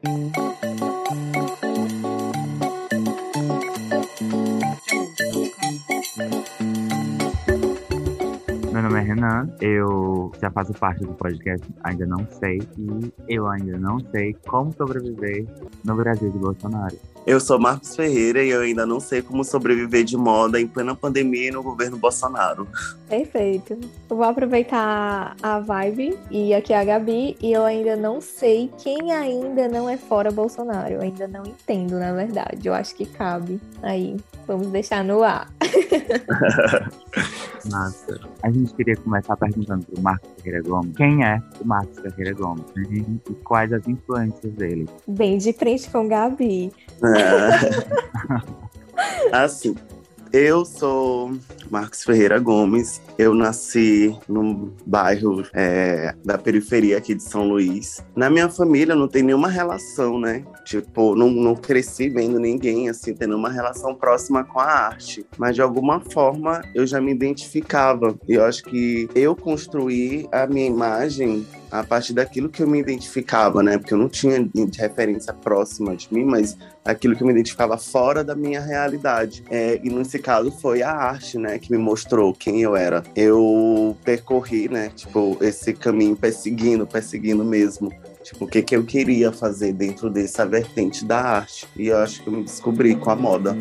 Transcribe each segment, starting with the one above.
Meu nome é Renan, eu já faço parte do podcast Ainda Não Sei e eu ainda não sei como sobreviver no Brasil de Bolsonaro. Eu sou Marcos Ferreira e eu ainda não sei como sobreviver de moda em plena pandemia e no governo Bolsonaro. Perfeito. Eu vou aproveitar a vibe e aqui é a Gabi e eu ainda não sei quem ainda não é fora Bolsonaro. Eu ainda não entendo, na verdade. Eu acho que cabe aí. Vamos deixar no ar. Nossa, a gente queria começar perguntando pro Marcos Ferreira Gomes quem é o Marcos Ferreira Gomes né? e quais as influências dele. Bem de frente com Gabi. É. assim, eu sou Marcos Ferreira Gomes. Eu nasci num bairro é, da periferia aqui de São Luís. Na minha família não tem nenhuma relação, né? Tipo, não, não cresci vendo ninguém assim tendo uma relação próxima com a arte. Mas de alguma forma eu já me identificava. E eu acho que eu construí a minha imagem a partir daquilo que eu me identificava, né? Porque eu não tinha de referência próxima de mim, mas aquilo que eu me identificava fora da minha realidade. É, e nesse caso foi a arte, né, que me mostrou quem eu era. Eu percorri, né, tipo, esse caminho perseguindo, perseguindo mesmo. Tipo, o que, que eu queria fazer dentro dessa vertente da arte. E eu acho que eu me descobri com a moda.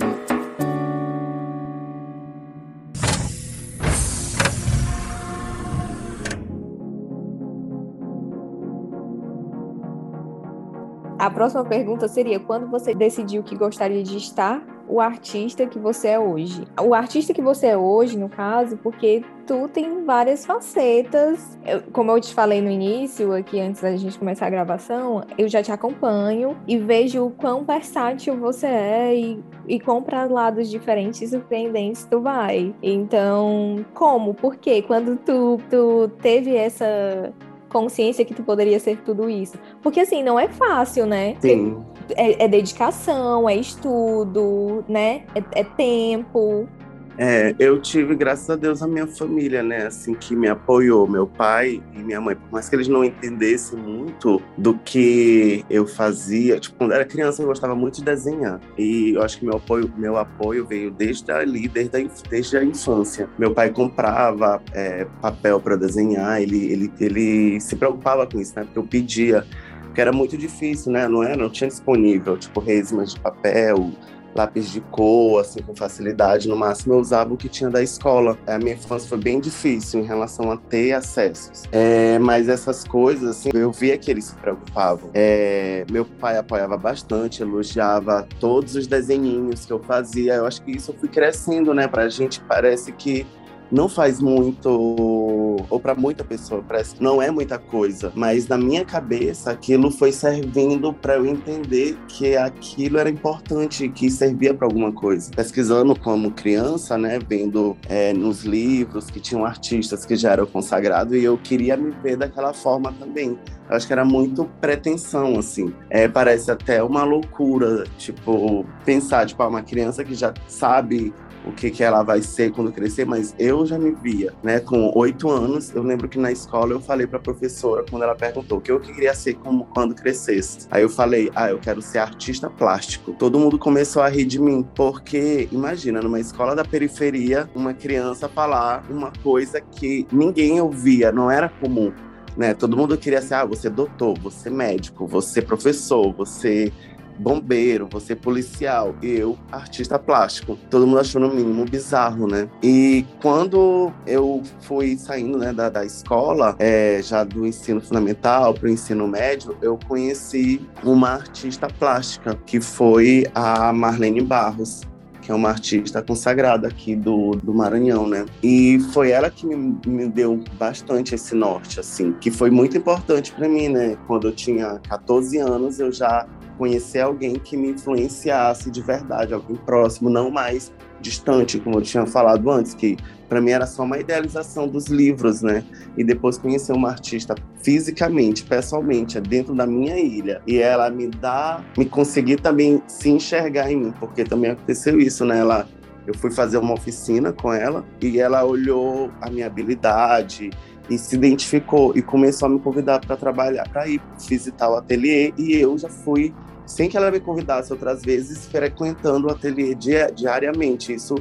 Próxima pergunta seria: quando você decidiu que gostaria de estar o artista que você é hoje? O artista que você é hoje, no caso, porque tu tem várias facetas. Eu, como eu te falei no início, aqui antes da gente começar a gravação, eu já te acompanho e vejo o quão versátil você é e, e quão para lados diferentes e surpreendentes tu vai. Então, como? Por quê? Quando tu, tu teve essa consciência que tu poderia ser tudo isso. Porque assim, não é fácil, né? Sim. É, é dedicação, é estudo, né? É, é tempo. É, eu tive, graças a Deus, a minha família, né, assim, que me apoiou, meu pai e minha mãe, por mais que eles não entendessem muito do que eu fazia, tipo, quando era criança eu gostava muito de desenhar, e eu acho que meu apoio, meu apoio veio desde ali, desde a, desde a infância. Meu pai comprava é, papel para desenhar, ele, ele, ele se preocupava com isso, né, porque eu pedia, porque era muito difícil, né, não era, não tinha disponível, tipo, resmas de papel, lápis de cor, assim, com facilidade. No máximo, eu usava o que tinha da escola. A minha infância foi bem difícil em relação a ter acessos. É, mas essas coisas, assim, eu via que eles se preocupavam. É, meu pai apoiava bastante, elogiava todos os desenhinhos que eu fazia. Eu acho que isso eu fui crescendo, né? Pra gente parece que não faz muito, ou para muita pessoa, parece não é muita coisa, mas na minha cabeça aquilo foi servindo para eu entender que aquilo era importante, que servia para alguma coisa. Pesquisando como criança, né, vendo é, nos livros que tinham artistas que já eram consagrados e eu queria me ver daquela forma também. Eu acho que era muito pretensão, assim. É, parece até uma loucura, tipo, pensar, tipo, ah, uma criança que já sabe o que, que ela vai ser quando crescer, mas eu já me via, né? Com oito anos, eu lembro que na escola eu falei para professora, quando ela perguntou o que eu queria ser como quando crescesse. Aí eu falei, ah, eu quero ser artista plástico. Todo mundo começou a rir de mim, porque imagina, numa escola da periferia, uma criança falar uma coisa que ninguém ouvia, não era comum. Né? Todo mundo queria ser, ah, você é doutor, você é médico, você é professor, você bombeiro, você policial, eu artista plástico. Todo mundo achou no mínimo bizarro, né? E quando eu fui saindo né, da, da escola, é, já do ensino fundamental para o ensino médio, eu conheci uma artista plástica, que foi a Marlene Barros que é uma artista consagrada aqui do, do Maranhão, né? E foi ela que me, me deu bastante esse norte, assim, que foi muito importante para mim, né? Quando eu tinha 14 anos, eu já conhecer alguém que me influenciasse de verdade, alguém próximo, não mais distante, como eu tinha falado antes, que para mim era só uma idealização dos livros, né? E depois conhecer uma artista fisicamente, pessoalmente, dentro da minha ilha, e ela me dá, me conseguir também se enxergar em mim, porque também aconteceu isso, né? Ela eu fui fazer uma oficina com ela e ela olhou a minha habilidade, e se identificou e começou a me convidar para trabalhar, para ir visitar o ateliê e eu já fui sem que ela me convidasse outras vezes, frequentando o ateliê diariamente. Isso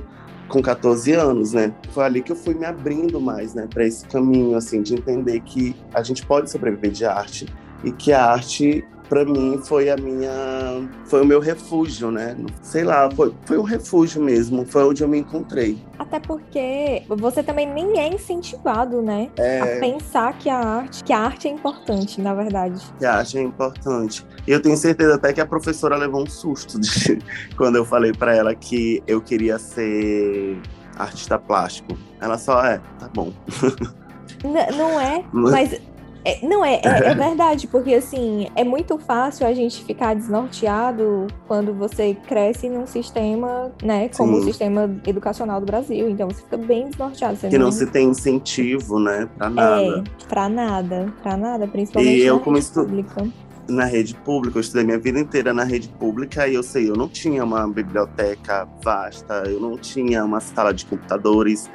com 14 anos, né? Foi ali que eu fui me abrindo mais, né, para esse caminho assim de entender que a gente pode sobreviver de arte e que a arte para mim foi a minha foi o meu refúgio, né? Sei lá, foi, foi um refúgio mesmo, foi onde eu me encontrei. Até porque você também nem é incentivado, né? É... A pensar que a arte, que a arte é importante, na verdade. Que a arte é importante. E eu tenho certeza até que a professora levou um susto de, quando eu falei para ela que eu queria ser artista plástico. Ela só é, tá bom. N não é, mas é, não, é, é, é, verdade, porque assim, é muito fácil a gente ficar desnorteado quando você cresce num sistema, né, como Sim. o sistema educacional do Brasil. Então você fica bem desnorteado. que não, não se tem incentivo, né, pra nada. É, pra nada, pra nada, principalmente e eu, na como rede estu... pública na rede pública, eu estudei minha vida inteira na rede pública e eu sei, eu não tinha uma biblioteca vasta, eu não tinha uma sala de computadores,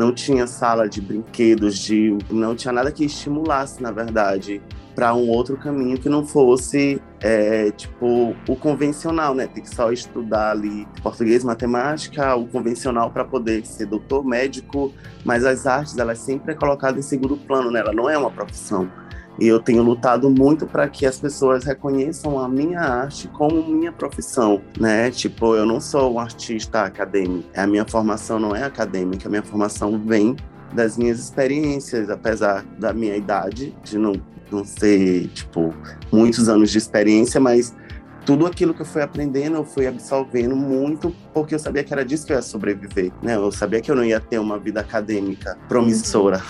não tinha sala de brinquedos, de não tinha nada que estimulasse, na verdade, para um outro caminho que não fosse é, tipo o convencional, né? Tem que só estudar ali português, matemática, o convencional para poder ser doutor, médico, mas as artes elas sempre é colocada em segundo plano, né? Ela não é uma profissão. E eu tenho lutado muito para que as pessoas reconheçam a minha arte como minha profissão, né? Tipo, eu não sou um artista acadêmico. A minha formação não é acadêmica, a minha formação vem das minhas experiências, apesar da minha idade, de não, não ser, tipo, muitos anos de experiência, mas tudo aquilo que eu fui aprendendo, eu fui absorvendo muito, porque eu sabia que era disso que eu ia sobreviver, né? Eu sabia que eu não ia ter uma vida acadêmica promissora.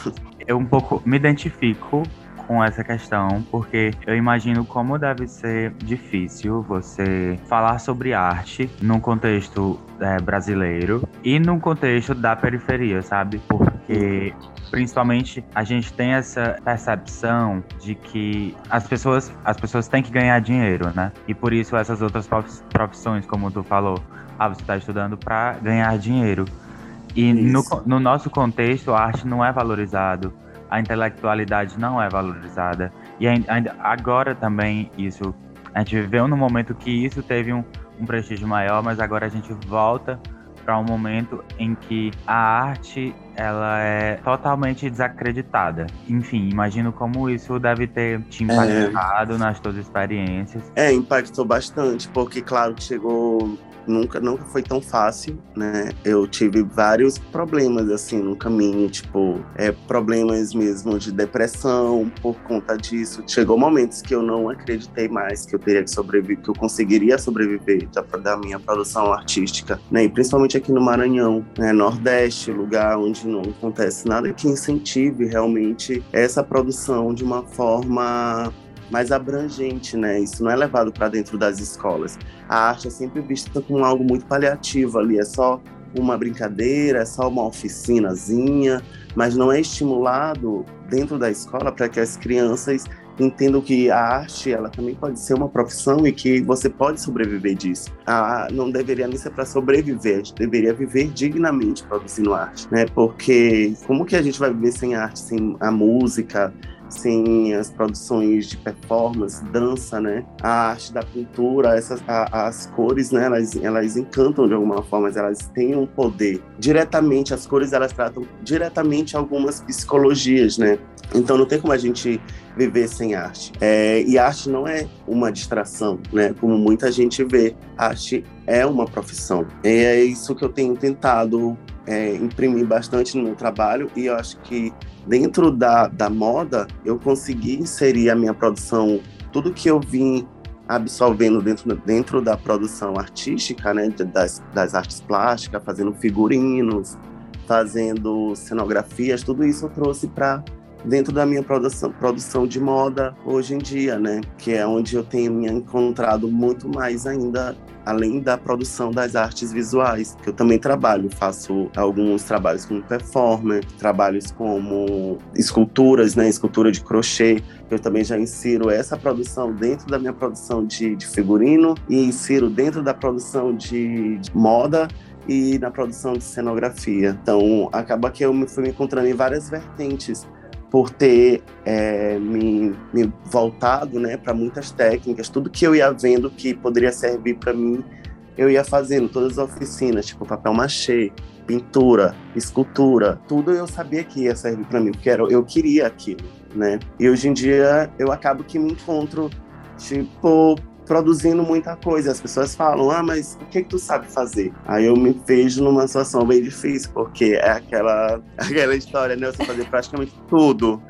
Eu um pouco me identifico com essa questão, porque eu imagino como deve ser difícil você falar sobre arte num contexto é, brasileiro e num contexto da periferia, sabe? Porque principalmente a gente tem essa percepção de que as pessoas as pessoas têm que ganhar dinheiro, né? E por isso essas outras profissões, como tu falou, ah, você está estudando para ganhar dinheiro. E no, no, nosso contexto, a arte não é valorizado a intelectualidade não é valorizada. E ainda agora também isso, a gente viveu num momento que isso teve um, um prestígio maior, mas agora a gente volta para um momento em que a arte ela é totalmente desacreditada. Enfim, imagino como isso deve ter te impactado é. nas tuas experiências. É, impactou bastante, porque claro que chegou nunca, nunca foi tão fácil, né? Eu tive vários problemas, assim, no caminho, tipo, é, problemas mesmo de depressão por conta disso. Chegou momentos que eu não acreditei mais que eu teria que sobreviver, que eu conseguiria sobreviver da, da minha produção artística, né? E principalmente aqui no Maranhão, né? Nordeste, lugar onde não acontece nada que incentive realmente essa produção de uma forma mais abrangente, né? Isso não é levado para dentro das escolas. A arte é sempre vista como algo muito paliativo ali, é só uma brincadeira, é só uma oficinazinha, mas não é estimulado dentro da escola para que as crianças entendam que a arte ela também pode ser uma profissão e que você pode sobreviver disso. A, não deveria nem ser para sobreviver, a gente deveria viver dignamente produzindo arte, né? Porque como que a gente vai viver sem arte, sem a música, sem as produções de performance, dança, né? A arte da pintura, essas, a, as cores, né? Elas, elas encantam de alguma forma, elas têm um poder. Diretamente, as cores, elas tratam diretamente algumas psicologias, né? Então não tem como a gente viver sem arte. É, e arte não é uma distração, né? Como muita gente vê, arte é uma profissão. E é isso que eu tenho tentado é, imprimir bastante no meu trabalho e eu acho que dentro da, da moda eu consegui inserir a minha produção, tudo que eu vim absorvendo dentro, dentro da produção artística, né, das, das artes plásticas, fazendo figurinos, fazendo cenografias, tudo isso eu trouxe para dentro da minha produção, produção de moda hoje em dia, né? Que é onde eu tenho me encontrado muito mais ainda além da produção das artes visuais, que eu também trabalho, faço alguns trabalhos como performer, trabalhos como esculturas, né, escultura de crochê, eu também já insiro essa produção dentro da minha produção de, de figurino e insiro dentro da produção de, de moda e na produção de cenografia. Então, acaba que eu me fui me encontrando em várias vertentes por ter é, me, me, voltado né, para muitas técnicas, tudo que eu ia vendo que poderia servir para mim, eu ia fazendo, todas as oficinas, tipo papel machê, pintura, escultura, tudo eu sabia que ia servir para mim, porque era, eu queria aquilo, né? E hoje em dia eu acabo que me encontro, tipo, produzindo muita coisa. As pessoas falam, ah, mas o que, que tu sabe fazer? Aí eu me vejo numa situação bem difícil, porque é aquela, aquela história, né? Você fazer praticamente tudo.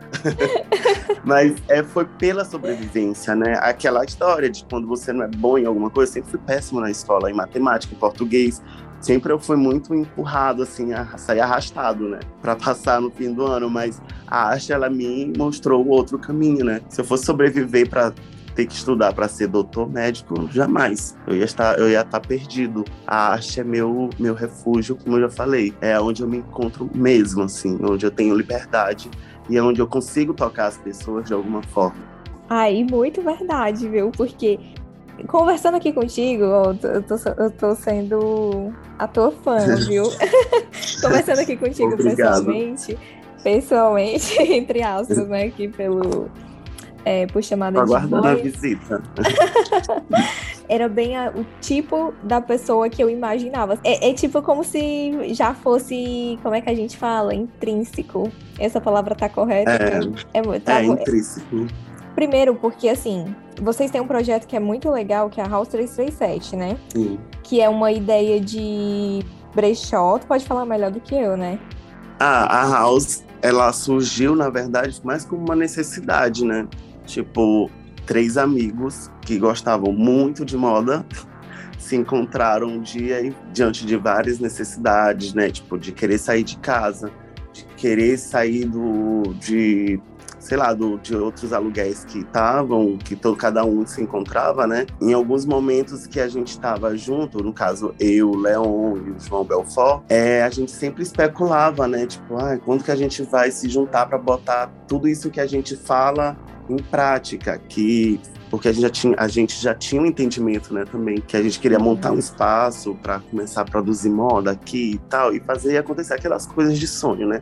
mas é, foi pela sobrevivência, né? Aquela história de quando você não é bom em alguma coisa, eu sempre fui péssimo na escola, em matemática, em português sempre eu fui muito empurrado, assim, a sair arrastado, né? Pra passar no fim do ano, mas a arte, ela me mostrou outro caminho, né? Se eu fosse sobreviver para ter que estudar para ser doutor médico, jamais. Eu ia estar, eu ia estar perdido. A arte é meu, meu refúgio, como eu já falei. É onde eu me encontro mesmo, assim, onde eu tenho liberdade e é onde eu consigo tocar as pessoas de alguma forma. Aí, muito verdade, viu? Porque conversando aqui contigo, eu tô, eu tô sendo a tua fã, viu? conversando aqui contigo Obrigado. pessoalmente, pessoalmente, entre aspas, né, aqui pelo é, por chamada Aguardando a visita. Era bem a, o tipo da pessoa que eu imaginava. É, é, tipo como se já fosse, como é que a gente fala? Intrínseco. Essa palavra tá correta? É, é, tá, é intrínseco. Primeiro, porque assim, vocês têm um projeto que é muito legal, que é a House 337, né? Sim. Que é uma ideia de brechó. Tu pode falar melhor do que eu, né? Ah, a House, ela surgiu, na verdade, mais como uma necessidade, né? Tipo, três amigos que gostavam muito de moda se encontraram um dia e, diante de várias necessidades, né? Tipo, de querer sair de casa, de querer sair do, de, sei lá, do, de outros aluguéis que estavam, que todo, cada um se encontrava, né? Em alguns momentos que a gente estava junto, no caso eu, o Leon e o João Belfort, é, a gente sempre especulava, né? Tipo, ah, quando que a gente vai se juntar para botar tudo isso que a gente fala em prática, que porque a gente já tinha, a gente já tinha um entendimento, né, também, que a gente queria montar um espaço para começar a produzir moda aqui e tal, e fazer acontecer aquelas coisas de sonho, né?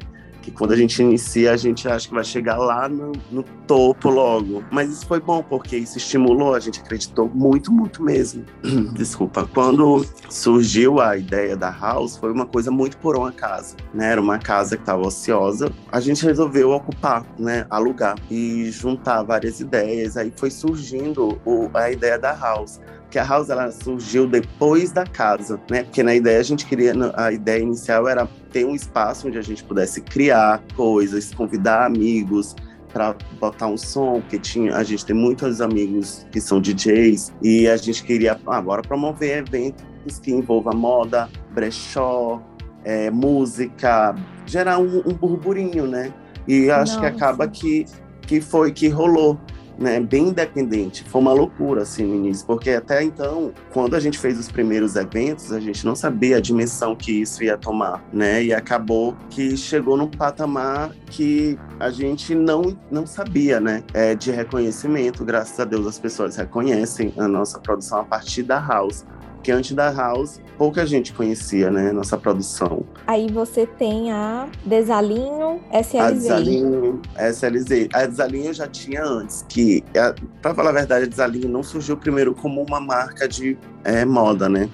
Que quando a gente inicia, a gente acha que vai chegar lá no, no, topo logo. Mas isso foi bom, porque isso estimulou, a gente acreditou muito, muito mesmo. Desculpa. Quando surgiu a ideia da House, foi uma coisa muito por uma casa, né? Era uma casa que estava ociosa. A gente resolveu ocupar, né? Alugar e juntar várias ideias. Aí foi surgindo o, a ideia da House que a house ela surgiu depois da casa, né? Porque na ideia a gente queria, a ideia inicial era ter um espaço onde a gente pudesse criar coisas, convidar amigos para botar um som, porque tinha, a gente tem muitos amigos que são DJs e a gente queria agora promover eventos que envolvam moda, brechó, é, música, gerar um, um burburinho, né? E acho que acaba que que foi que rolou né, bem independente. Foi uma loucura, assim, no início, porque até então, quando a gente fez os primeiros eventos, a gente não sabia a dimensão que isso ia tomar, né? E acabou que chegou num patamar que a gente não, não sabia, né? É, de reconhecimento. Graças a Deus as pessoas reconhecem a nossa produção a partir da House porque antes da House, pouca gente conhecia, né, nossa produção. Aí você tem a Desalinho SLZ. A Desalinho SLZ. A Desalinho eu já tinha antes, que, é, para falar a verdade, a Desalinho não surgiu primeiro como uma marca de é, moda, né?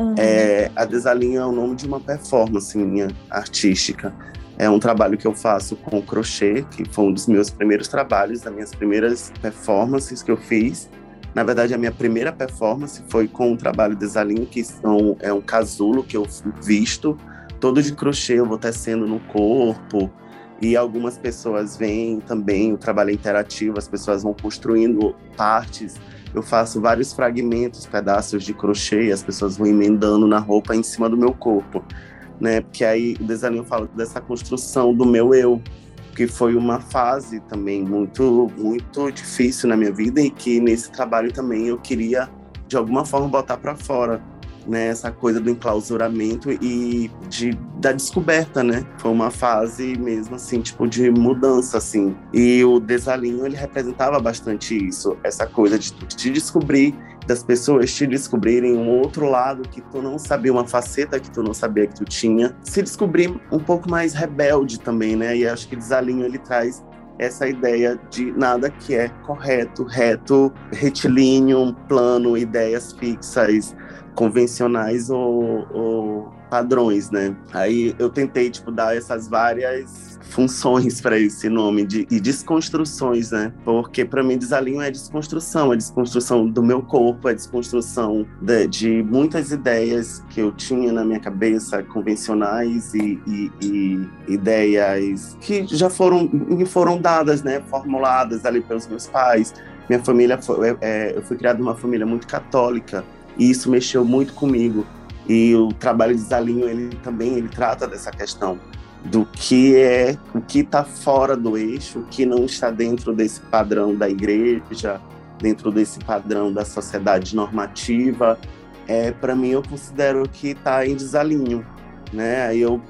Uhum. É, a Desalinho é o nome de uma performance minha, artística. É um trabalho que eu faço com crochê, que foi um dos meus primeiros trabalhos, das minhas primeiras performances que eu fiz. Na verdade, a minha primeira performance foi com o trabalho de Zalim, que são, é um casulo que eu visto, todo de crochê, eu vou tecendo no corpo. E algumas pessoas veem também o trabalho interativo, as pessoas vão construindo partes. Eu faço vários fragmentos, pedaços de crochê, as pessoas vão emendando na roupa em cima do meu corpo. Né? Porque aí o desenho fala dessa construção do meu eu, que foi uma fase também muito muito difícil na minha vida e que nesse trabalho também eu queria de alguma forma botar para fora né, essa coisa do enclausuramento e de, da descoberta, né? Foi uma fase mesmo assim, tipo de mudança assim. E o desalinho ele representava bastante isso, essa coisa de te descobrir das pessoas te descobrirem um outro lado que tu não sabia, uma faceta que tu não sabia que tu tinha. Se descobrir um pouco mais rebelde também, né? E acho que Desalinho ele traz essa ideia de nada que é correto, reto, retilíneo, plano, ideias fixas, convencionais ou, ou padrões, né? Aí eu tentei tipo dar essas várias funções para esse nome de e desconstruções, né? Porque para mim desalinho é desconstrução, é desconstrução do meu corpo, é desconstrução de, de, muitas ideias que eu tinha na minha cabeça convencionais e, e, e ideias que já foram me foram dadas, né? Formuladas ali pelos meus pais. Minha família foi, é, é eu fui criado numa família muito católica e isso mexeu muito comigo. E o trabalho de Zalinho, ele também ele trata dessa questão do que é o que está fora do eixo, o que não está dentro desse padrão da igreja, dentro desse padrão da sociedade normativa. É, para mim, eu considero que está em desalinho, né? Aí eu,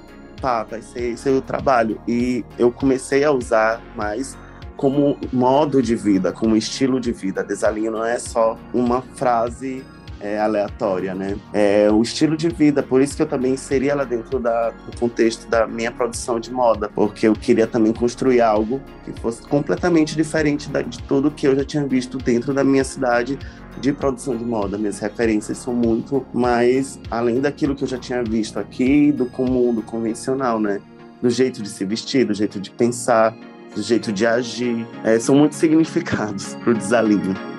pá, vai ser esse é o trabalho. E eu comecei a usar mais como modo de vida, como estilo de vida. Desalinho não é só uma frase é, aleatória, né? É o estilo de vida, por isso que eu também inseri ela dentro da, do contexto da minha produção de moda, porque eu queria também construir algo que fosse completamente diferente da, de tudo que eu já tinha visto dentro da minha cidade de produção de moda. Minhas referências são muito mais além daquilo que eu já tinha visto aqui, do comum, do convencional, né? Do jeito de se vestir, do jeito de pensar, do jeito de agir. É, são muitos significados para o desalinho.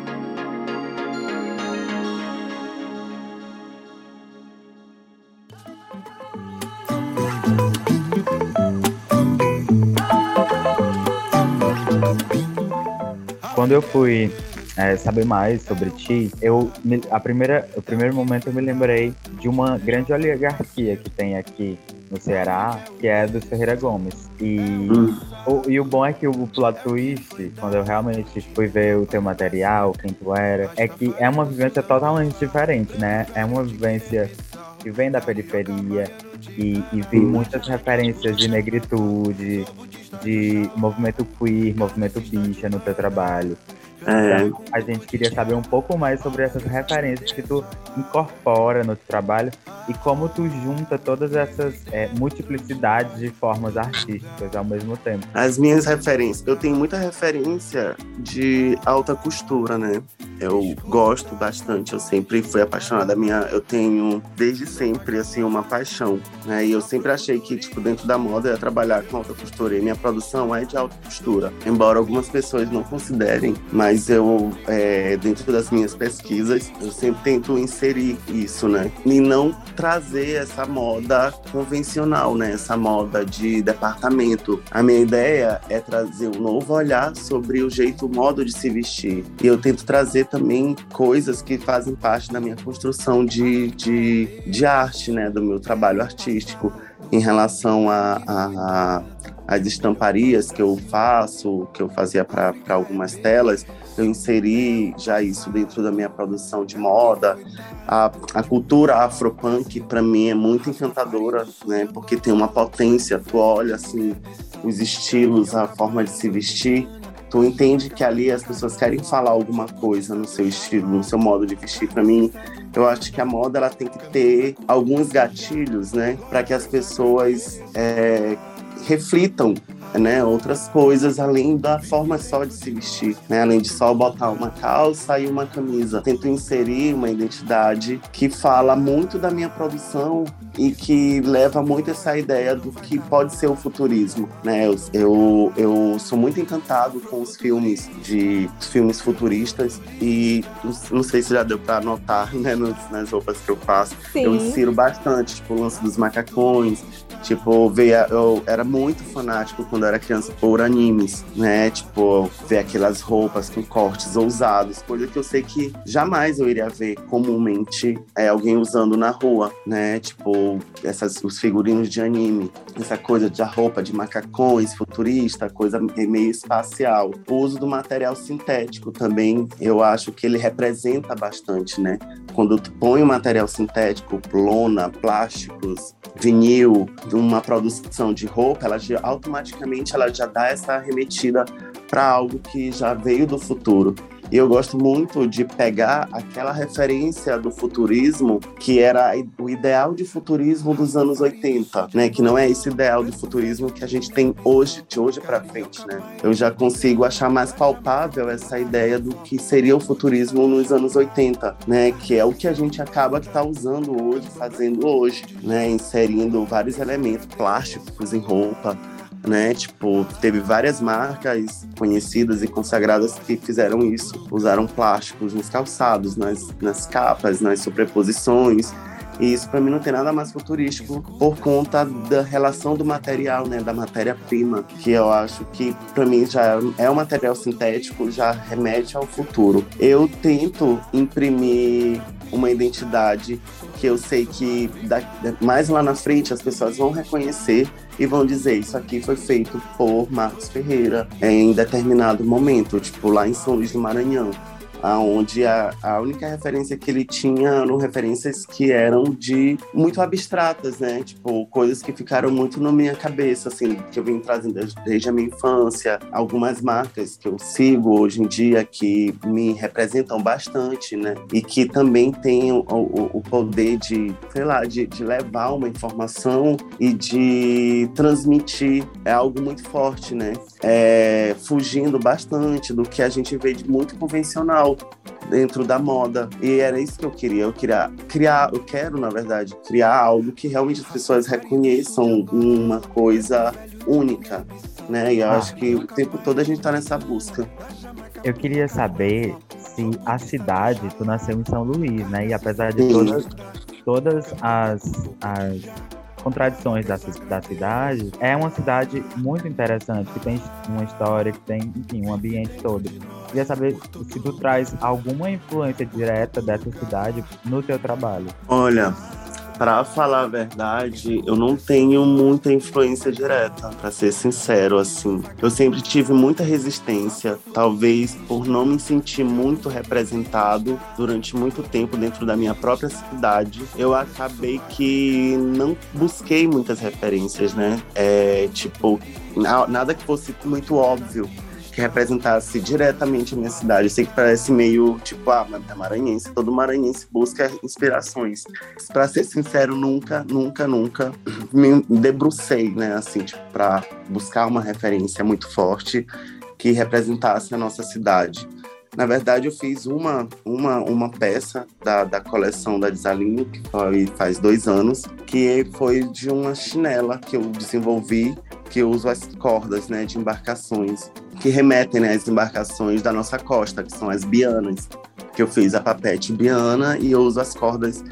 Quando eu fui é, saber mais sobre ti, eu a primeira, o primeiro momento eu me lembrei de uma grande oligarquia que tem aqui no Ceará, que é dos Ferreira Gomes. E, o, e o bom é que o plot twist, quando eu realmente fui ver o teu material, quem tu era, é que é uma vivência totalmente diferente, né? É uma vivência que vem da periferia e, e vi muitas referências de negritude, de movimento queer, movimento bicha no teu trabalho. É. Então, a gente queria saber um pouco mais sobre essas referências que tu incorpora no teu trabalho e como tu junta todas essas é, multiplicidades de formas artísticas ao mesmo tempo. As minhas referências, eu tenho muita referência de alta costura, né? Eu gosto bastante, eu sempre fui apaixonada. Minha, eu tenho desde sempre assim uma paixão, né? E eu sempre achei que tipo dentro da moda eu ia trabalhar com alta costura. E minha produção é de alta costura, embora algumas pessoas não considerem, mas eu é, dentro das minhas pesquisas eu sempre tento inserir isso, né? E não trazer essa moda convencional, né? Essa moda de departamento. A minha ideia é trazer um novo olhar sobre o jeito, o modo de se vestir. E eu tento trazer também coisas que fazem parte da minha construção de, de, de arte, né, do meu trabalho artístico, em relação a, a, as estamparias que eu faço, que eu fazia para algumas telas, eu inseri já isso dentro da minha produção de moda. A, a cultura afropunk, para mim, é muito encantadora, né? Porque tem uma potência, tu olha, assim, os estilos, a forma de se vestir, tu entende que ali as pessoas querem falar alguma coisa no seu estilo, no seu modo de vestir. Para mim, eu acho que a moda ela tem que ter alguns gatilhos, né, para que as pessoas é, reflitam né, outras coisas além da forma só de se vestir, né, além de só botar uma calça e uma camisa. Tento inserir uma identidade que fala muito da minha produção e que leva muito essa ideia do que pode ser o futurismo, né? Eu, eu, eu sou muito encantado com os filmes de os filmes futuristas e não sei se já deu para notar, né, nas roupas que eu faço. Sim. Eu insiro bastante, tipo, o lance dos macacões, Tipo, ver, eu era muito fanático quando era criança por animes, né? Tipo, ver aquelas roupas com cortes ousados, coisa que eu sei que jamais eu iria ver comumente é, alguém usando na rua, né? Tipo, essas, os figurinos de anime, essa coisa de roupa de macacões, futurista, coisa meio espacial. O uso do material sintético também, eu acho que ele representa bastante, né? Quando põe o material sintético, lona, plásticos, vinil, uma produção de roupa, ela já, automaticamente ela já dá essa remetida para algo que já veio do futuro. E eu gosto muito de pegar aquela referência do futurismo que era o ideal de futurismo dos anos 80, né? Que não é esse ideal de futurismo que a gente tem hoje, de hoje para frente, né? Eu já consigo achar mais palpável essa ideia do que seria o futurismo nos anos 80, né? Que é o que a gente acaba que tá usando hoje, fazendo hoje, né? Inserindo vários elementos plásticos em roupa, né? Tipo, teve várias marcas conhecidas e consagradas que fizeram isso. Usaram plásticos nos calçados, nas, nas capas, nas sobreposições. E isso para mim não tem nada mais futurístico por conta da relação do material, né, da matéria-prima, que eu acho que para mim já é um material sintético, já remete ao futuro. Eu tento imprimir uma identidade que eu sei que mais lá na frente as pessoas vão reconhecer e vão dizer isso aqui foi feito por Marcos Ferreira em determinado momento, tipo lá em São Luís do Maranhão aonde a, a única referência que ele tinha eram referências que eram de muito abstratas, né? Tipo, coisas que ficaram muito na minha cabeça, assim, que eu vim trazendo desde, desde a minha infância, algumas marcas que eu sigo hoje em dia que me representam bastante, né? E que também têm o, o, o poder de, sei lá, de, de levar uma informação e de transmitir. É algo muito forte, né? É, fugindo bastante do que a gente vê de muito convencional dentro da moda. E era isso que eu queria. Eu queria criar, eu quero, na verdade, criar algo que realmente as pessoas reconheçam uma coisa única, né? E eu ah. acho que o tempo todo a gente tá nessa busca. Eu queria saber se a cidade, tu nasceu em São Luís, né? E apesar de todas, todas as, as contradições da, da cidade, é uma cidade muito interessante, que tem uma história, que tem, enfim, um ambiente todo. Queria saber se tu traz alguma influência direta dessa cidade no teu trabalho. Olha, para falar a verdade, eu não tenho muita influência direta, para ser sincero, assim. Eu sempre tive muita resistência, talvez por não me sentir muito representado durante muito tempo dentro da minha própria cidade. Eu acabei que não busquei muitas referências, né? É, tipo, nada que fosse muito óbvio que representasse diretamente a minha cidade. Eu sei que parece meio tipo, ah, mas é maranhense, todo maranhense busca inspirações. Para ser sincero, nunca, nunca, nunca me debrucei, né, assim, tipo, para buscar uma referência muito forte que representasse a nossa cidade. Na verdade, eu fiz uma, uma, uma peça da, da coleção da Desalinho, que foi faz dois anos, que foi de uma chinela que eu desenvolvi, que uso as cordas né, de embarcações que remetem né, às embarcações da nossa costa, que são as bianas, que eu fiz a papete biana e eu uso as cordas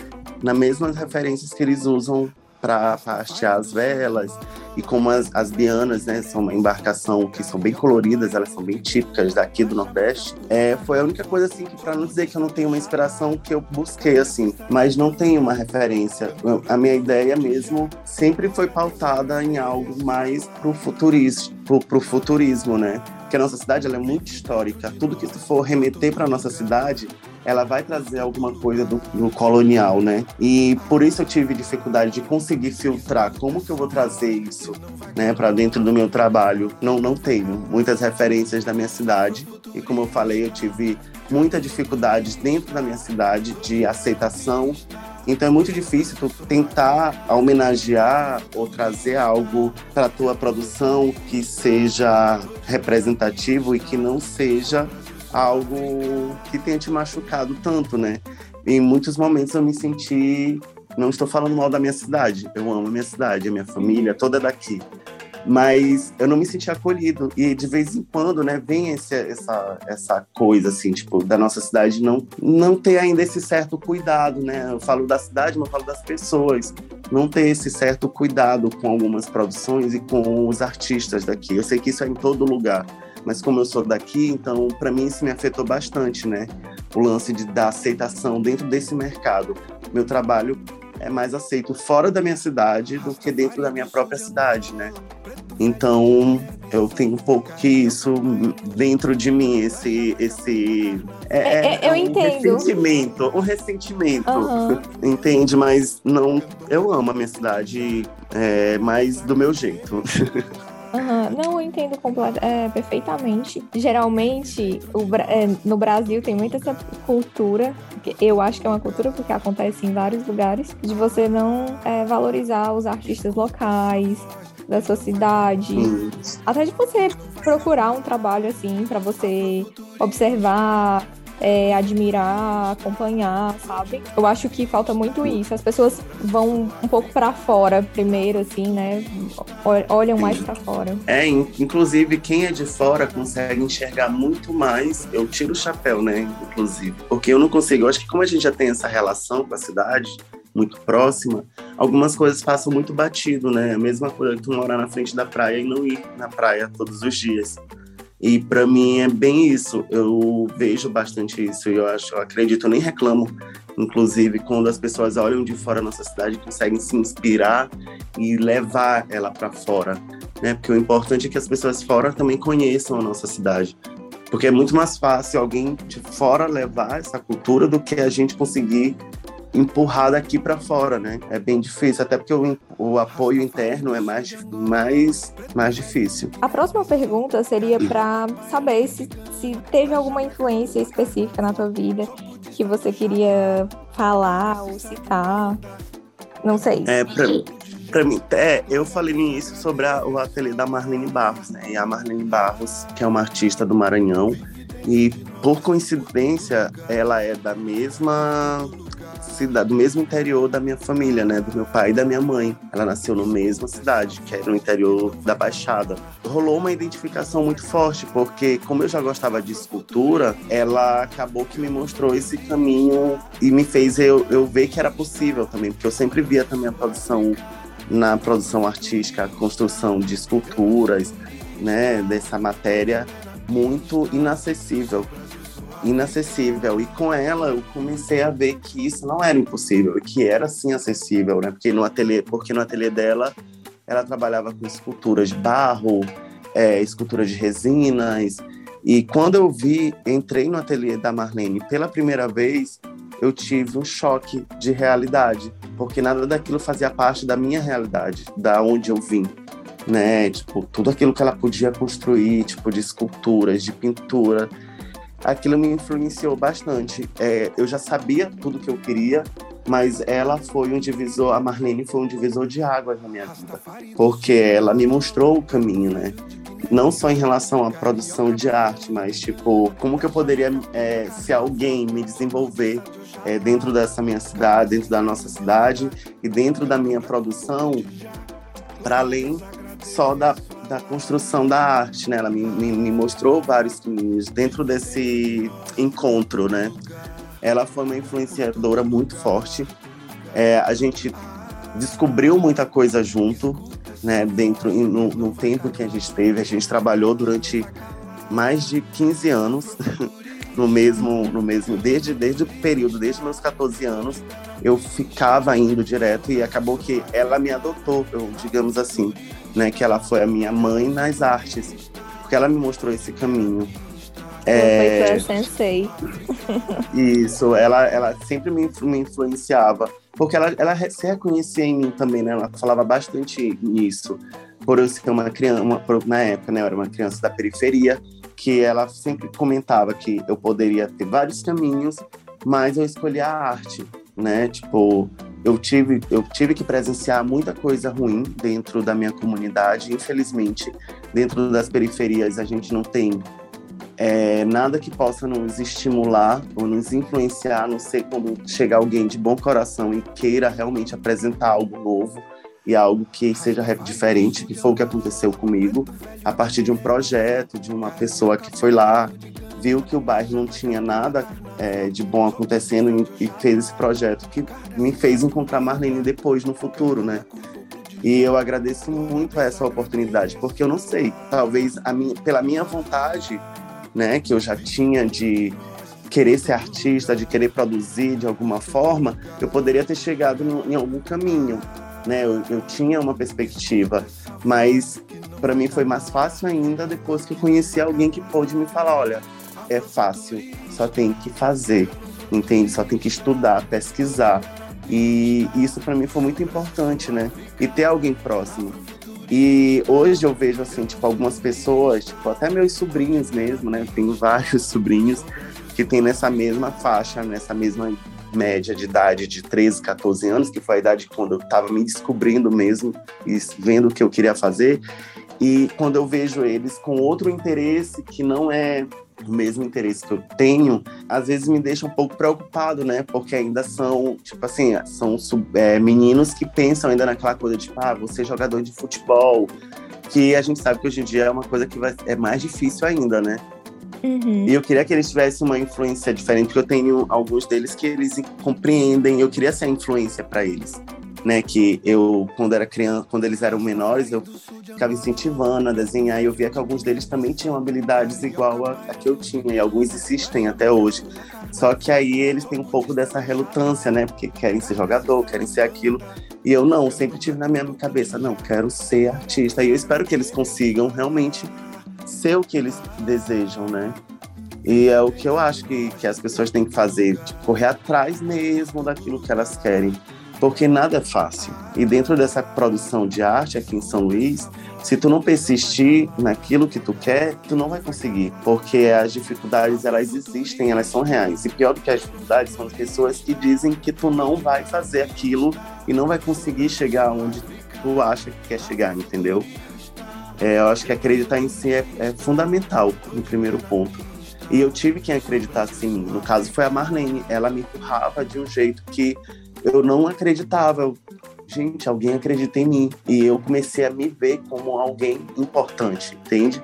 nas mesmas referências que eles usam para hastear as velas. E como as, as bianas, né, são uma embarcação que são bem coloridas, elas são bem típicas daqui do Nordeste, é, foi a única coisa, assim, que para não dizer que eu não tenho uma inspiração que eu busquei, assim, mas não tenho uma referência. A minha ideia mesmo sempre foi pautada em algo mais pro futurismo, pro, pro futurismo, né? Porque a nossa cidade ela é muito histórica. Tudo que for remeter para nossa cidade, ela vai trazer alguma coisa do, do, colonial, né? E por isso eu tive dificuldade de conseguir filtrar como que eu vou trazer isso, né, para dentro do meu trabalho. Não, não tenho muitas referências da minha cidade e como eu falei, eu tive muita dificuldade dentro da minha cidade de aceitação então é muito difícil tu tentar homenagear ou trazer algo para tua produção que seja representativo e que não seja algo que tenha te machucado tanto, né? Em muitos momentos eu me senti não estou falando mal da minha cidade, eu amo a minha cidade, a minha família, toda daqui mas eu não me senti acolhido. E de vez em quando, né, vem esse, essa, essa coisa, assim, tipo, da nossa cidade não, não ter ainda esse certo cuidado, né? Eu falo da cidade, mas eu falo das pessoas. Não ter esse certo cuidado com algumas produções e com os artistas daqui. Eu sei que isso é em todo lugar, mas como eu sou daqui, então para mim isso me afetou bastante, né? O lance de, da aceitação dentro desse mercado. Meu trabalho é mais aceito fora da minha cidade do que dentro da minha própria cidade, né? Então, eu tenho um pouco que isso dentro de mim, esse. esse é, é, é eu um entendo. ressentimento. Um ressentimento. Uhum. Entende? Mas não. Eu amo a minha cidade, é, mas do meu jeito. Uhum. Não, eu entendo é, perfeitamente. Geralmente, o, é, no Brasil tem muita essa cultura, eu acho que é uma cultura porque acontece em vários lugares, de você não é, valorizar os artistas locais, da sua cidade. Até de você procurar um trabalho assim para você observar, é, admirar, acompanhar, sabe? Eu acho que falta muito isso. As pessoas vão um pouco para fora primeiro, assim, né? Olham mais para fora. É, inclusive quem é de fora consegue enxergar muito mais. Eu tiro o chapéu, né? Inclusive, porque eu não consigo. Eu acho que como a gente já tem essa relação com a cidade muito próxima, algumas coisas passam muito batido, né? A mesma coisa que tu morar na frente da praia e não ir na praia todos os dias. E para mim é bem isso. Eu vejo bastante isso e eu acho, eu acredito, eu nem reclamo. Inclusive, quando as pessoas olham de fora da nossa cidade, conseguem se inspirar e levar ela para fora, né? Porque o importante é que as pessoas fora também conheçam a nossa cidade. Porque é muito mais fácil alguém de fora levar essa cultura do que a gente conseguir empurrar daqui para fora, né? É bem difícil, até porque o, o apoio interno é mais, mais, mais difícil. A próxima pergunta seria para saber se, se teve alguma influência específica na tua vida que você queria falar ou citar. Não sei. É, pra, pra mim, é, eu falei nisso sobre a, o ateliê da Marlene Barros, né? E a Marlene Barros, que é uma artista do Maranhão, e por coincidência, ela é da mesma do mesmo interior da minha família, né? Do meu pai e da minha mãe. Ela nasceu na mesma cidade, que é no interior da Baixada. Rolou uma identificação muito forte, porque como eu já gostava de escultura, ela acabou que me mostrou esse caminho e me fez eu, eu ver que era possível também, porque eu sempre via também a produção na produção artística, a construção de esculturas, né, dessa matéria muito inacessível inacessível. E com ela eu comecei a ver que isso não era impossível, que era sim acessível, né? Porque no ateliê, porque no ateliê dela ela trabalhava com esculturas de barro, é, esculturas de resinas. E quando eu vi, entrei no ateliê da Marlene pela primeira vez, eu tive um choque de realidade, porque nada daquilo fazia parte da minha realidade, da onde eu vim, né? Tipo, tudo aquilo que ela podia construir, tipo de esculturas, de pintura, aquilo me influenciou bastante. É, eu já sabia tudo que eu queria, mas ela foi um divisor, a Marlene foi um divisor de águas na minha vida, porque ela me mostrou o caminho, né? Não só em relação à produção de arte, mas tipo, como que eu poderia, é, se alguém me desenvolver é, dentro dessa minha cidade, dentro da nossa cidade e dentro da minha produção, para além só da, da construção da arte, né? Ela me, me, me mostrou vários caminhos dentro desse encontro, né? Ela foi uma influenciadora muito forte. É, a gente descobriu muita coisa junto, né? Dentro, no, no tempo que a gente teve, a gente trabalhou durante mais de 15 anos no mesmo, no mesmo desde, desde o período, desde meus 14 anos, eu ficava indo direto e acabou que ela me adotou, eu, digamos assim, né? Que ela foi a minha mãe nas artes, porque ela me mostrou esse caminho. É... Foi sensei. Isso, ela, ela sempre me, me influenciava, porque ela, ela se reconhecia em mim também, né? Ela falava bastante nisso, por eu ser uma criança, uma, na época, né? Eu era uma criança da periferia, que ela sempre comentava que eu poderia ter vários caminhos, mas eu escolhi a arte, né? Tipo, eu tive, eu tive que presenciar muita coisa ruim dentro da minha comunidade. Infelizmente, dentro das periferias, a gente não tem é, nada que possa nos estimular ou nos influenciar, não ser quando chegar alguém de bom coração e queira realmente apresentar algo novo e algo que seja diferente, que foi o que aconteceu comigo, a partir de um projeto, de uma pessoa que foi lá, viu que o bairro não tinha nada é, de bom acontecendo e, fez esse projeto que me fez encontrar Marlene depois, no futuro, né? E eu agradeço muito essa oportunidade, porque eu não sei, talvez minha, pela minha vontade, né, que eu já tinha de querer ser artista, de querer produzir de alguma forma, eu poderia ter chegado em algum caminho, né? Eu, eu tinha uma perspectiva, mas para mim foi mais fácil ainda depois que eu conheci alguém que pôde me falar, olha, é fácil, só tem que fazer, entende? Só tem que estudar, pesquisar. E isso para mim foi muito importante, né? E ter alguém próximo. E hoje eu vejo, assim, tipo, algumas pessoas, tipo, até meus sobrinhos mesmo, né? Tenho vários sobrinhos que têm nessa mesma faixa, nessa mesma média de idade de 13, 14 anos, que foi a idade quando eu estava me descobrindo mesmo e vendo o que eu queria fazer. E quando eu vejo eles com outro interesse que não é o mesmo interesse que eu tenho, às vezes me deixa um pouco preocupado, né? Porque ainda são, tipo assim, são é, meninos que pensam ainda naquela coisa de, tipo, ah, você é jogador de futebol, que a gente sabe que hoje em dia é uma coisa que vai, é mais difícil ainda, né? Uhum. E eu queria que eles tivessem uma influência diferente, porque eu tenho alguns deles que eles compreendem, eu queria ser a influência para eles né? Que eu, quando era criança, quando eles eram menores, eu ficava incentivando a desenhar e eu via que alguns deles também tinham habilidades igual a, a que eu tinha e alguns existem até hoje. Só que aí eles têm um pouco dessa relutância, né? Porque querem ser jogador, querem ser aquilo. E eu não, sempre tive na minha cabeça, não, quero ser artista. E eu espero que eles consigam realmente ser o que eles desejam, né? E é o que eu acho que, que as pessoas têm que fazer, tipo, correr atrás mesmo daquilo que elas querem porque nada é fácil. E dentro dessa produção de arte aqui em São Luís, se tu não persistir naquilo que tu quer, tu não vai conseguir, porque as dificuldades elas existem, elas são reais. E pior do que as dificuldades são as pessoas que dizem que tu não vai fazer aquilo e não vai conseguir chegar onde tu acha que quer chegar, entendeu? É, eu acho que acreditar em si é, é fundamental, no primeiro ponto. E eu tive quem acreditasse em mim. No caso, foi a Marlene. Ela me empurrava de um jeito que eu não acreditava. Eu, gente, alguém acredita em mim. E eu comecei a me ver como alguém importante, entende?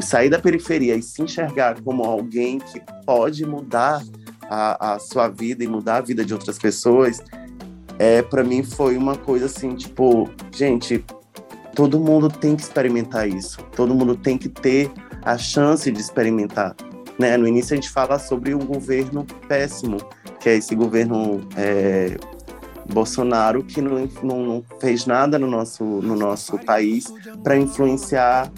Sair da periferia e se enxergar como alguém que pode mudar a, a sua vida e mudar a vida de outras pessoas, é, para mim foi uma coisa assim, tipo, gente, todo mundo tem que experimentar isso. Todo mundo tem que ter a chance de experimentar. Né? No início a gente fala sobre um governo péssimo, que é esse governo é, Bolsonaro que não, não, não, fez nada no nosso, no nosso país para influenciar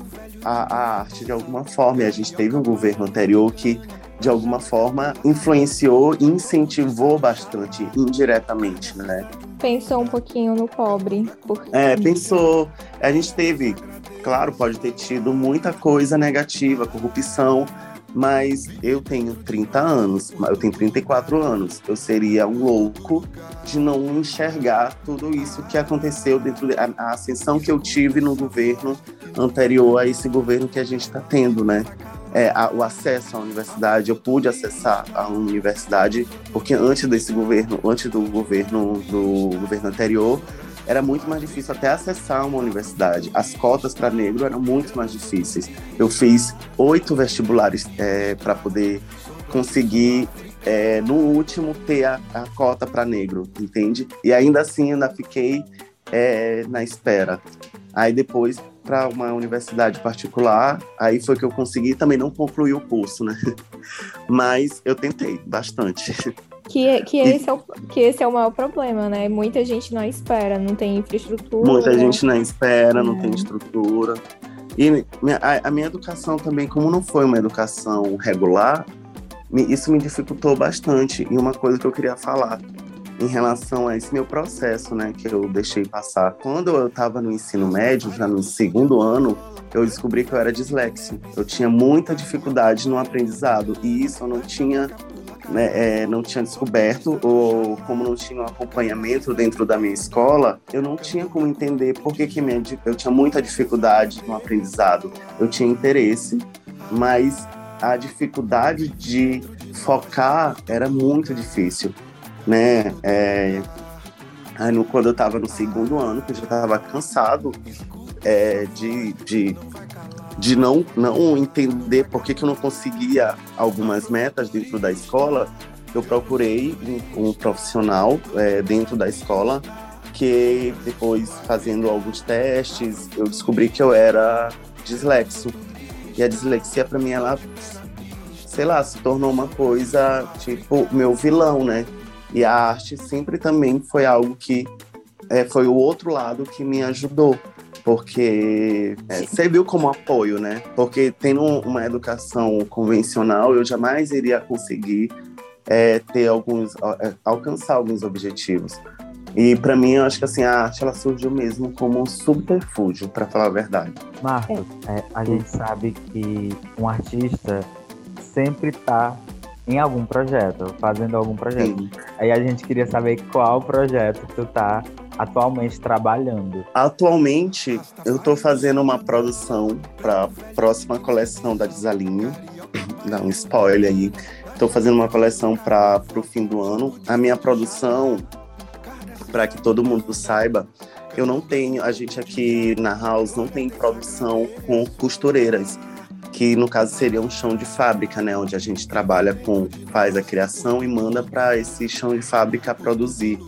a, a, arte de alguma forma. E a gente teve um governo anterior que, de alguma forma, influenciou e incentivou bastante, indiretamente, né? Pensou um pouquinho no pobre. Porque... É, pensou. A gente teve, claro, pode ter tido muita coisa negativa, corrupção, mas eu tenho 30 anos, eu tenho 34 anos. Eu seria um louco de não enxergar tudo isso que aconteceu dentro da de, ascensão que eu tive no governo anterior a esse governo que a gente está tendo, né? É, a, o acesso à universidade, eu pude acessar a universidade porque antes desse governo, antes do governo do governo anterior, era muito mais difícil até acessar uma universidade. As cotas para negro eram muito mais difíceis. Eu fiz oito vestibulares é, para poder conseguir é, no último ter a, a cota para negro, entende? E ainda assim ainda fiquei é, na espera. Aí depois para uma universidade particular, aí foi que eu consegui também não concluir o curso, né? Mas eu tentei bastante. Que, que, esse é o, que esse é o maior problema, né? Muita gente não espera, não tem infraestrutura. Muita gente não espera, é. não tem estrutura. E a, a, minha educação também, como não foi uma educação regular, me, isso me dificultou bastante. E uma coisa que eu queria falar em relação a esse meu processo, né, que eu deixei passar. Quando eu estava no ensino médio, já no segundo ano, eu descobri que eu era dislexo. Eu tinha muita dificuldade no aprendizado e isso eu não tinha né, é, não tinha descoberto, ou como não tinha um acompanhamento dentro da minha escola, eu não tinha como entender por que, que minha, eu tinha muita dificuldade no aprendizado. Eu tinha interesse, mas a dificuldade de focar era muito difícil, né? É, aí no, quando eu estava no segundo ano, que eu já estava cansado é, de, de de não, não entender por que, que eu não conseguia algumas metas dentro da escola, eu procurei um, um profissional é, dentro da escola que depois fazendo alguns testes eu descobri que eu era dislexo e a dislexia para mim ela sei lá se tornou uma coisa tipo meu vilão né e a arte sempre também foi algo que é, foi o outro lado que me ajudou porque é, serviu como apoio, né? Porque tendo uma educação convencional, eu jamais iria conseguir é, ter alguns, é, alcançar alguns objetivos. E para mim, eu acho que assim, a arte ela surgiu mesmo como um subterfúgio, para falar a verdade. Marcos, é, a gente sabe que um artista sempre está em algum projeto, fazendo algum projeto. Sim. Aí a gente queria saber qual projeto tu tá atualmente trabalhando. Atualmente eu estou fazendo uma produção para próxima coleção da Desalinho. Dá um spoiler aí. Estou fazendo uma coleção para o fim do ano. A minha produção, para que todo mundo saiba, eu não tenho, a gente aqui na House não tem produção com costureiras que no caso seria um chão de fábrica, né, onde a gente trabalha com faz a criação e manda para esse chão de fábrica produzir.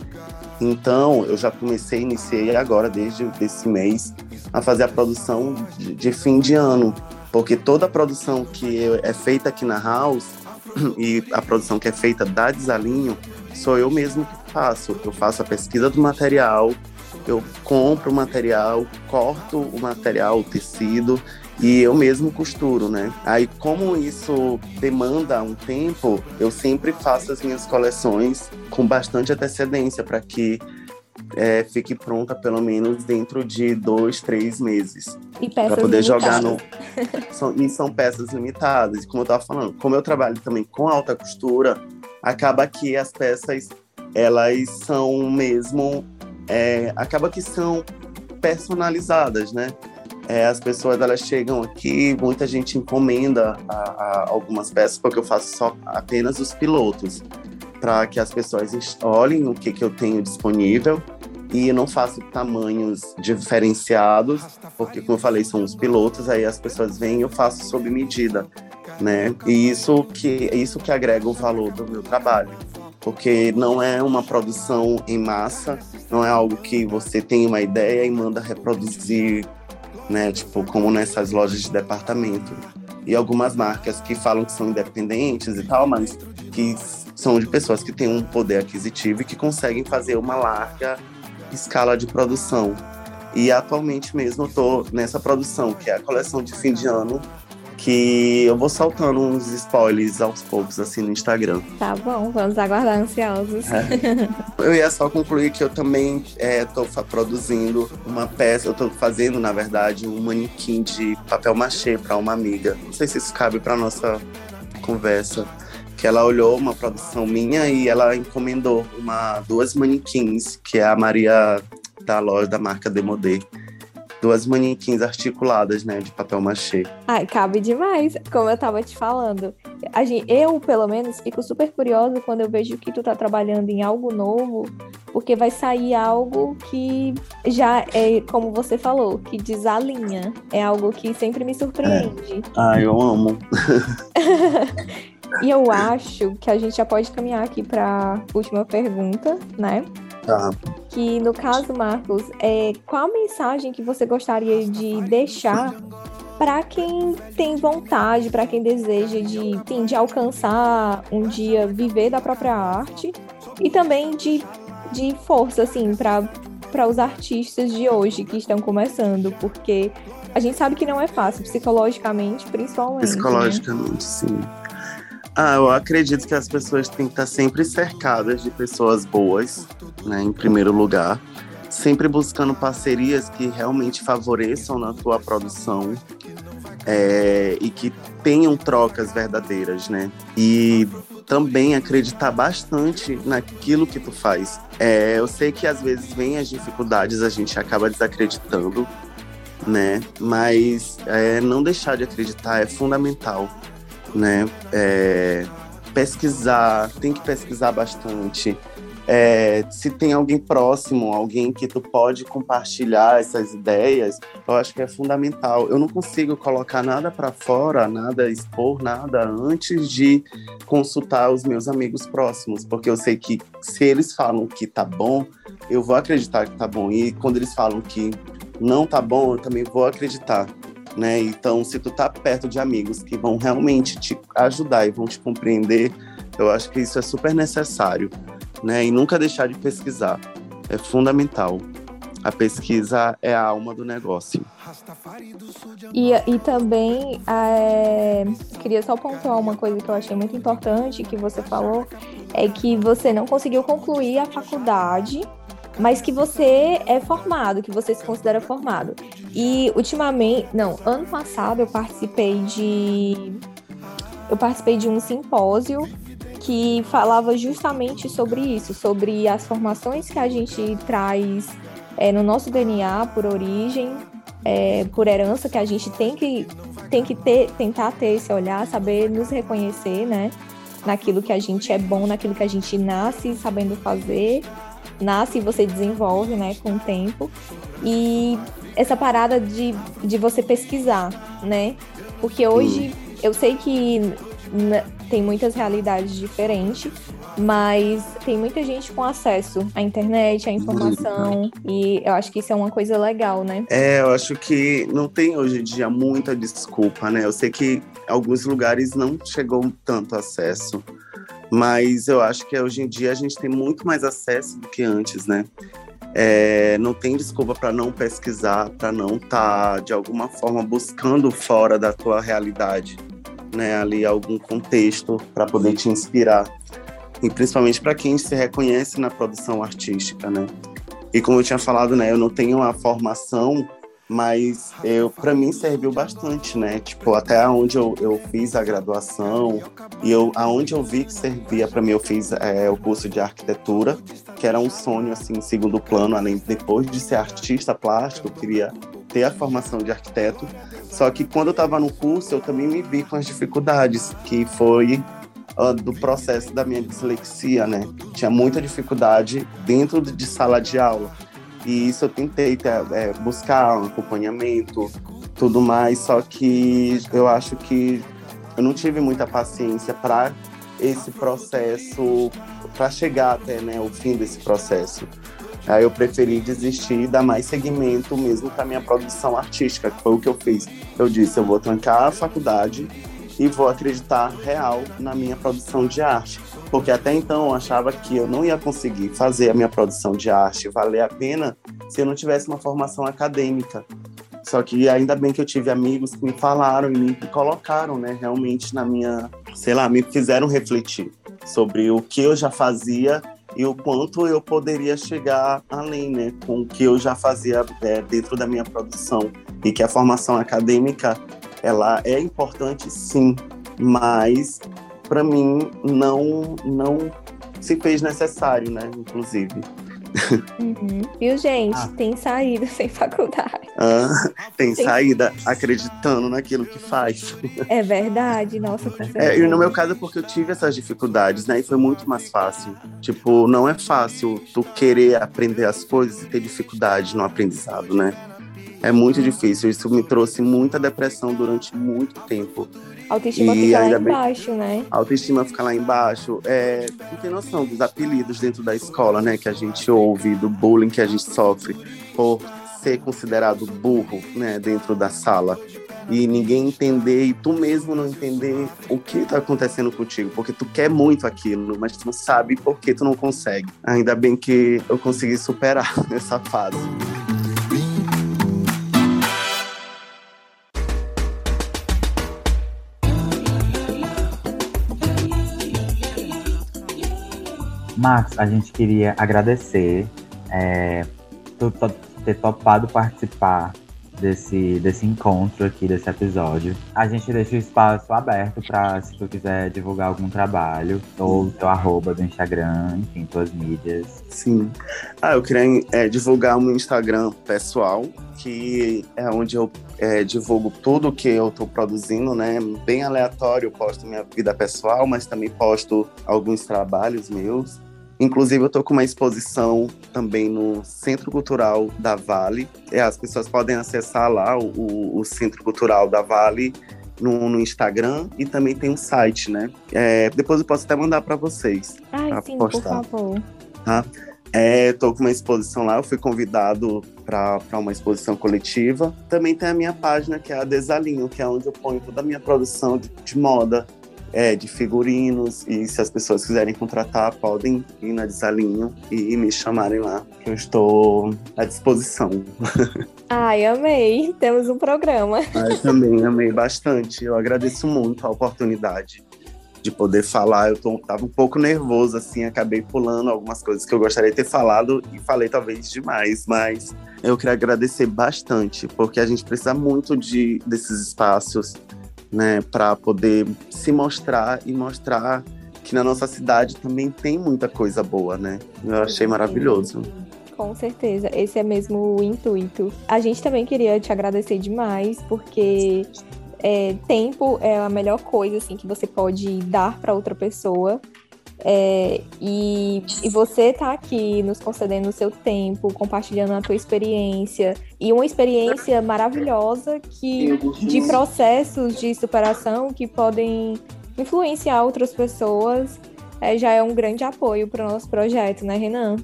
Então, eu já comecei, iniciei agora desde esse mês a fazer a produção de, de fim de ano, porque toda a produção que é feita aqui na House e a produção que é feita da Desalinho sou eu mesmo que faço. Eu faço a pesquisa do material, eu compro o material, corto o material, o tecido e eu mesmo costuro, né? Aí, como isso demanda um tempo, eu sempre faço as minhas coleções com bastante antecedência para que é, fique pronta pelo menos dentro de dois, três meses. E peças Para poder limitadas. jogar no. São, e são peças limitadas. E como eu estava falando, como eu trabalho também com alta costura, acaba que as peças elas são mesmo. É, acaba que são personalizadas, né? É, as pessoas elas chegam aqui, muita gente encomenda a, a algumas peças porque eu faço só apenas os pilotos para que as pessoas olhem o que, que eu tenho disponível e não faço tamanhos diferenciados, porque como eu falei, são os pilotos, aí as pessoas vêm e eu faço sob medida, né? E isso que isso que agrega o valor do meu trabalho, porque não é uma produção em massa, não é algo que você tem uma ideia e manda reproduzir né? Tipo, como nessas lojas de departamento. E algumas marcas que falam que são independentes e tal, mas que são de pessoas que têm um poder aquisitivo e que conseguem fazer uma larga escala de produção. E atualmente mesmo eu tô nessa produção, que é a coleção de fim de ano que eu vou saltando uns spoilers aos poucos, assim, no Instagram. Tá bom, vamos aguardar ansiosos. É. Eu ia só concluir que eu também estou é, produzindo uma peça, eu estou fazendo, na verdade, um manequim de papel machê para uma amiga. Não sei se isso cabe para nossa conversa. Que ela olhou uma produção minha e ela encomendou uma, duas manequins, que é a Maria da loja da marca Demodé duas manequins articuladas, né, de papel machê. Ai, cabe demais, como eu tava te falando. A gente, eu, pelo menos, fico super curiosa quando eu vejo que tu tá trabalhando em algo novo, porque vai sair algo que já é, como você falou, que desalinha. É algo que sempre me surpreende. É. Ah, eu amo. e eu acho que a gente já pode caminhar aqui para última pergunta, né? Tá. Que no caso, Marcos, é, qual a mensagem que você gostaria de deixar para quem tem vontade, para quem deseja de, sim, de alcançar um dia viver da própria arte e também de, de força, assim, para os artistas de hoje que estão começando, porque a gente sabe que não é fácil, psicologicamente, principalmente. Né? Psicologicamente, né? sim. Ah, eu acredito que as pessoas têm que estar sempre cercadas de pessoas boas, né, em primeiro lugar, sempre buscando parcerias que realmente favoreçam na tua produção é, e que tenham trocas verdadeiras, né? E também acreditar bastante naquilo que tu faz. É, eu sei que às vezes vem as dificuldades, a gente acaba desacreditando, né? Mas é, não deixar de acreditar é fundamental né? É, pesquisar, tem que pesquisar bastante. É, se tem alguém próximo, alguém que tu pode compartilhar essas ideias, eu acho que é fundamental. Eu não consigo colocar nada para fora, nada expor nada antes de consultar os meus amigos próximos, porque eu sei que se eles falam que tá bom, eu vou acreditar que tá bom. E quando eles falam que não tá bom, eu também vou acreditar né? Então, se tu tá perto de amigos que vão realmente te ajudar e vão te compreender, eu acho que isso é super necessário, né? E nunca deixar de pesquisar. É fundamental. A pesquisa é a alma do negócio. E, e também é, queria só pontuar uma coisa que eu achei muito importante que você falou é que você não conseguiu concluir a faculdade mas que você é formado, que você se considera formado. E ultimamente, não, ano passado eu participei de eu participei de um simpósio que falava justamente sobre isso, sobre as formações que a gente traz é, no nosso DNA por origem, é, por herança, que a gente tem que, tem que ter, tentar ter esse olhar, saber nos reconhecer, né? Naquilo que a gente é bom, naquilo que a gente nasce sabendo fazer, nasce e você desenvolve, né, com o tempo. E essa parada de, de você pesquisar, né? Porque hoje eu sei que tem muitas realidades diferentes, mas tem muita gente com acesso à internet, à informação, e eu acho que isso é uma coisa legal, né? É, eu acho que não tem hoje em dia muita desculpa, né? Eu sei que em alguns lugares não chegou tanto acesso, mas eu acho que hoje em dia a gente tem muito mais acesso do que antes, né? É, não tem desculpa para não pesquisar, para não estar tá, de alguma forma buscando fora da tua realidade né, ali algum contexto para poder te inspirar. E principalmente para quem se reconhece na produção artística, né? E como eu tinha falado, né, eu não tenho a formação, mas eu para mim serviu bastante, né? Tipo, até onde eu, eu fiz a graduação e eu aonde eu vi que servia para mim, eu fiz é, o curso de arquitetura, que era um sonho assim, segundo plano, além depois de ser artista plástico, eu queria ter a formação de arquiteto. Só que quando eu estava no curso, eu também me vi com as dificuldades, que foi uh, do processo da minha dislexia, né? Tinha muita dificuldade dentro de sala de aula. E isso eu tentei ter, é, buscar um acompanhamento, tudo mais, só que eu acho que eu não tive muita paciência para esse processo, para chegar até né, o fim desse processo. Aí eu preferi desistir e dar mais seguimento mesmo para minha produção artística, que foi o que eu fiz. Eu disse, eu vou trancar a faculdade e vou acreditar real na minha produção de arte. Porque até então eu achava que eu não ia conseguir fazer a minha produção de arte valer a pena se eu não tivesse uma formação acadêmica. Só que ainda bem que eu tive amigos que me falaram e me colocaram, né, realmente na minha, sei lá, me fizeram refletir sobre o que eu já fazia e o quanto eu poderia chegar além, né, com o que eu já fazia é, dentro da minha produção e que a formação acadêmica ela é importante sim, mas para mim não não se fez necessário, né, inclusive. Uhum. Viu, gente? Ah. Tem saída sem faculdade. Ah, tem, tem, saída acreditando naquilo que faz. É verdade, nossa. É, e no meu caso é porque eu tive essas dificuldades, né? E foi muito mais fácil. Tipo, não é fácil tu querer aprender as coisas e ter dificuldade no aprendizado, né? É muito difícil. Isso me trouxe muita depressão durante muito tempo. A autoestima e fica lá embaixo, né? A autoestima fica lá embaixo. É, não tem noção dos apelidos dentro da escola, né? Que a gente ouve, do bullying que a gente sofre por ser considerado burro, né? Dentro da sala. E ninguém entender, e tu mesmo não entender o que está acontecendo contigo, porque tu quer muito aquilo, mas tu não sabe por que tu não consegue. Ainda bem que eu consegui superar essa fase. Max, a gente queria agradecer é, tu, ter topado participar desse, desse encontro aqui, desse episódio. A gente deixa o espaço aberto para se tu quiser divulgar algum trabalho, ou teu arroba do Instagram, enfim, tuas mídias. Sim. Ah, eu queria é, divulgar meu Instagram pessoal, que é onde eu é, divulgo tudo que eu estou produzindo, né? Bem aleatório, eu posto minha vida pessoal, mas também posto alguns trabalhos meus. Inclusive, eu estou com uma exposição também no Centro Cultural da Vale. É, as pessoas podem acessar lá o, o Centro Cultural da Vale no, no, Instagram e também tem um site, né? É, depois eu posso até mandar para vocês. Ai, sim, postar. por favor. Tá? É, tô com uma exposição lá, eu fui convidado para uma exposição coletiva. Também tem a minha página, que é a Desalinho, que é onde eu ponho toda a minha produção de, de moda, é, de figurinos. E se as pessoas quiserem contratar, podem ir na Desalinho e me chamarem lá, que eu estou à disposição. Ai, amei. Temos um programa. Ai, também amei bastante. Eu agradeço muito a oportunidade. de poder falar. Eu tô, tava um pouco nervoso, assim, acabei pulando algumas coisas que eu gostaria de ter falado e falei talvez demais, mas eu queria agradecer bastante, porque a gente precisa muito de, desses espaços, né, para poder se mostrar e mostrar que na nossa cidade também tem muita coisa boa, né? Eu achei maravilhoso. Com certeza, esse é mesmo o intuito. A gente também queria te agradecer demais, porque é, tempo é a melhor coisa assim que você pode dar para outra pessoa. É, e, e, você tá aqui nos concedendo o seu tempo, compartilhando a tua experiência e uma experiência maravilhosa que de processos de superação que podem influenciar outras pessoas é, já é um grande apoio para o nosso projeto, né, Renan?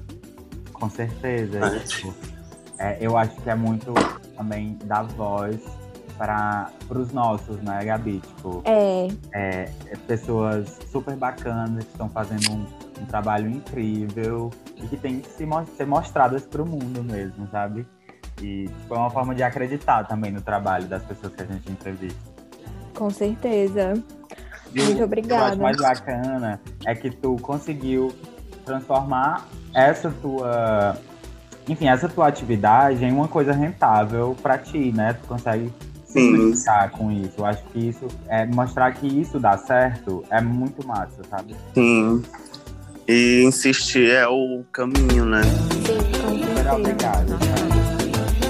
Com certeza. Tipo, é, eu acho que é muito também dar voz para os nossos, né, Gabi? Tipo, é. é. é pessoas super bacanas que estão fazendo um, um, trabalho incrível e que tem que se, ser mostradas para o mundo mesmo, sabe? E tipo, é uma forma de acreditar também no trabalho das pessoas que a gente entrevista. Com certeza. Muito obrigada. O que eu acho mais bacana é que tu conseguiu transformar essa tua enfim, essa tua atividade em uma coisa rentável para ti, né? Tu consegue Sim. com isso. Eu acho que isso é mostrar que isso dá certo é muito massa, sabe? Sim. E insistir é o caminho, né? Sim, Super obrigado.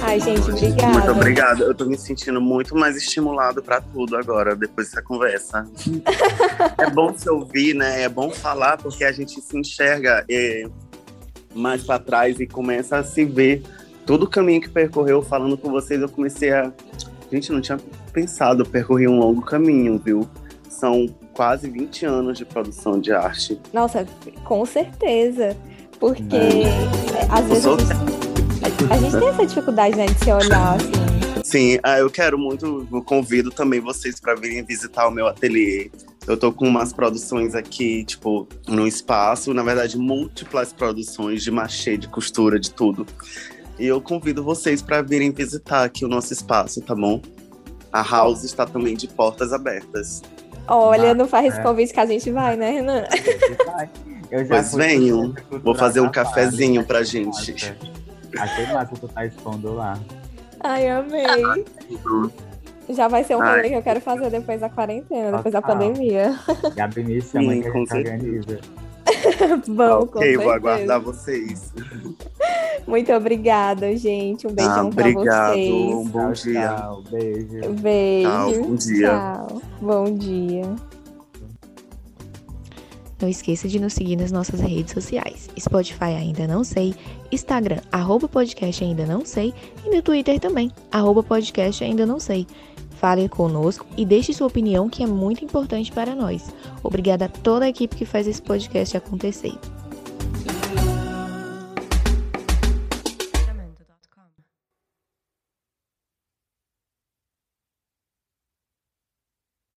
Ai, gente, obrigada. Muito obrigada. Eu tô me sentindo muito mais estimulado para tudo agora, depois dessa conversa. é bom se ouvir, né? É bom falar, porque a gente se enxerga é, mais para trás e começa a se ver todo o caminho que percorreu falando com vocês. Eu comecei a Gente, não tinha pensado, percorrer um longo caminho, viu? São quase 20 anos de produção de arte. Nossa, com certeza. Porque é, às vezes a gente, a gente, tem essa dificuldade né, de se olhar assim. Sim, ah, eu quero muito, eu convido também vocês para virem visitar o meu ateliê. Eu tô com umas produções aqui, tipo, no espaço, na verdade, múltiplas produções de machê, de costura, de tudo. E eu convido vocês para virem visitar aqui o nosso espaço, tá bom? A House está também de portas abertas. Olha, ah, não faz esse é. convite que a gente vai, né, Renan? pois venham. Vou fazer um cafezinho pra gente. Achei massa tu tá expondo lá. Ai, amei. Já vai ser um rolê que eu quero fazer depois da quarentena, depois da pandemia. Gabi me chama Sim, que a gente organiza. Bom, ok, vou aguardar vocês. Muito obrigada, gente. Um beijão ah, pra vocês. Um bom tchau, dia. Tchau, beijo. Beijo. Tchau, bom dia. Tchau. Bom dia. Não esqueça de nos seguir nas nossas redes sociais. Spotify ainda não sei, Instagram, arroba podcast ainda não sei, e no Twitter também, arroba podcast ainda não sei. Fale conosco e deixe sua opinião que é muito importante para nós. Obrigada a toda a equipe que faz esse podcast acontecer.